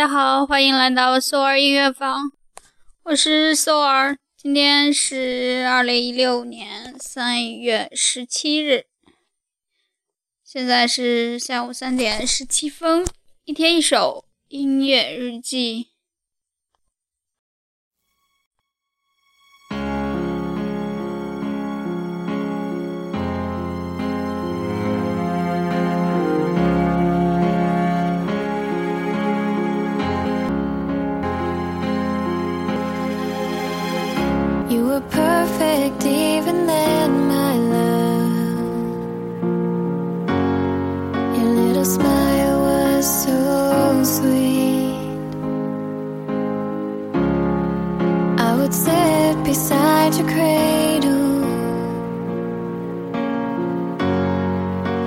大家好，欢迎来到苏儿音乐房，我是苏儿。今天是二零一六年三月十七日，现在是下午三点十七分，一天一首音乐日记。Perfect even then, my love. Your little smile was so sweet. I would sit beside your cradle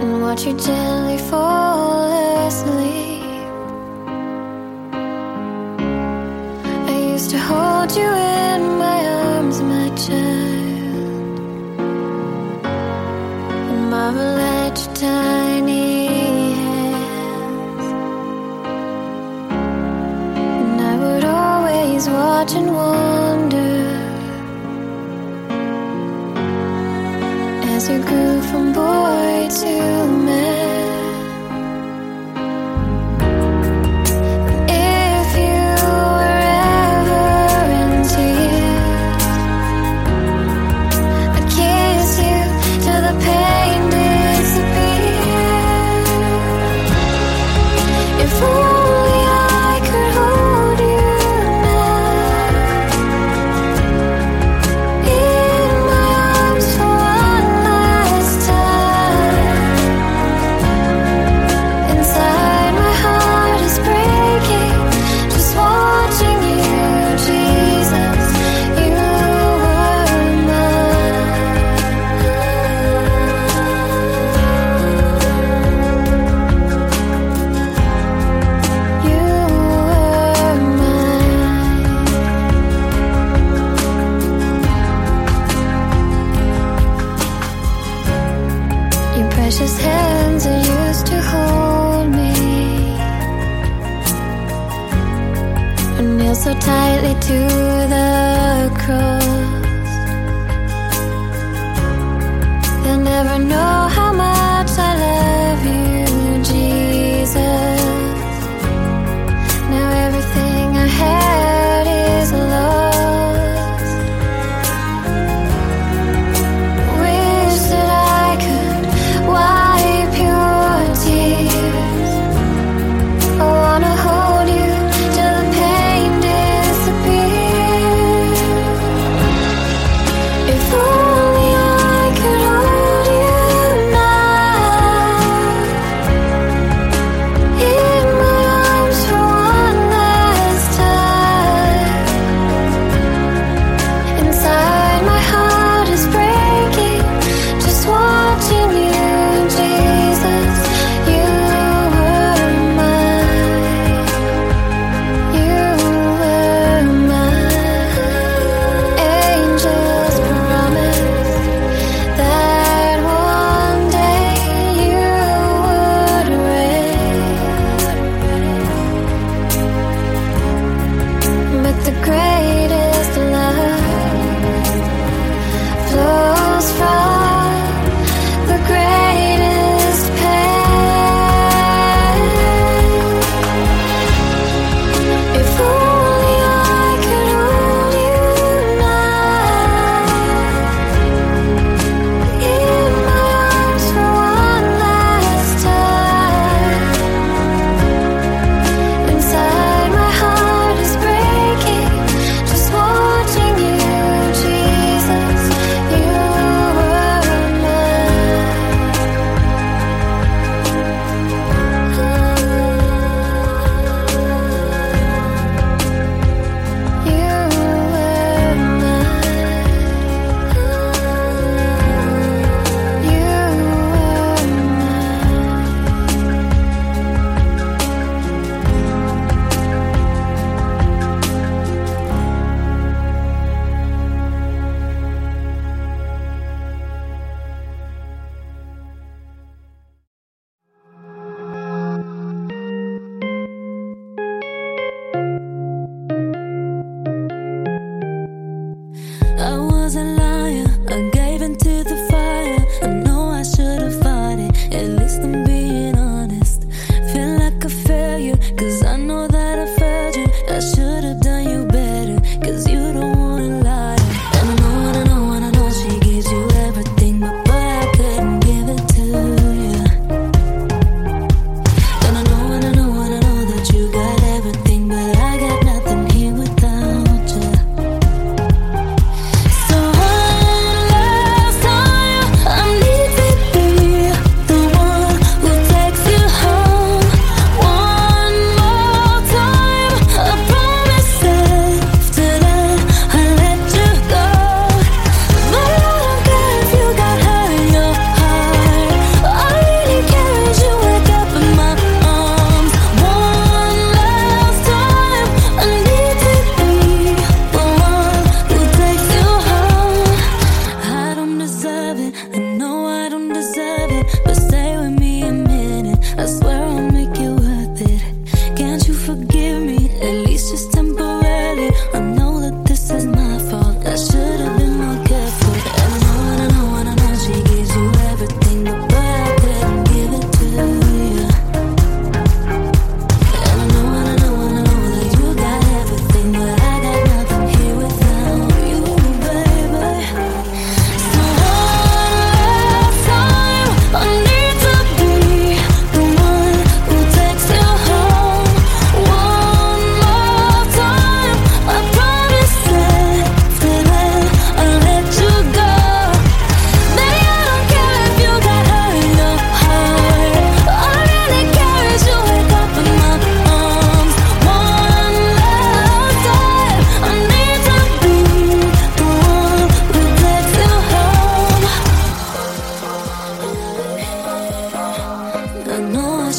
and watch you gently fall asleep. I used to hold you in my arms, child, and marvel at your tiny hands. And I would always watch and wonder as you grew from boy to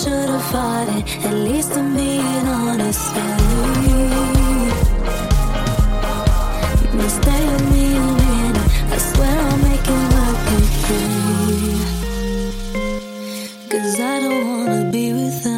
should have fought it. At least I'm being honest with you. Stay with me a minute. I swear I'll make it work with. Cause I don't wanna be with them.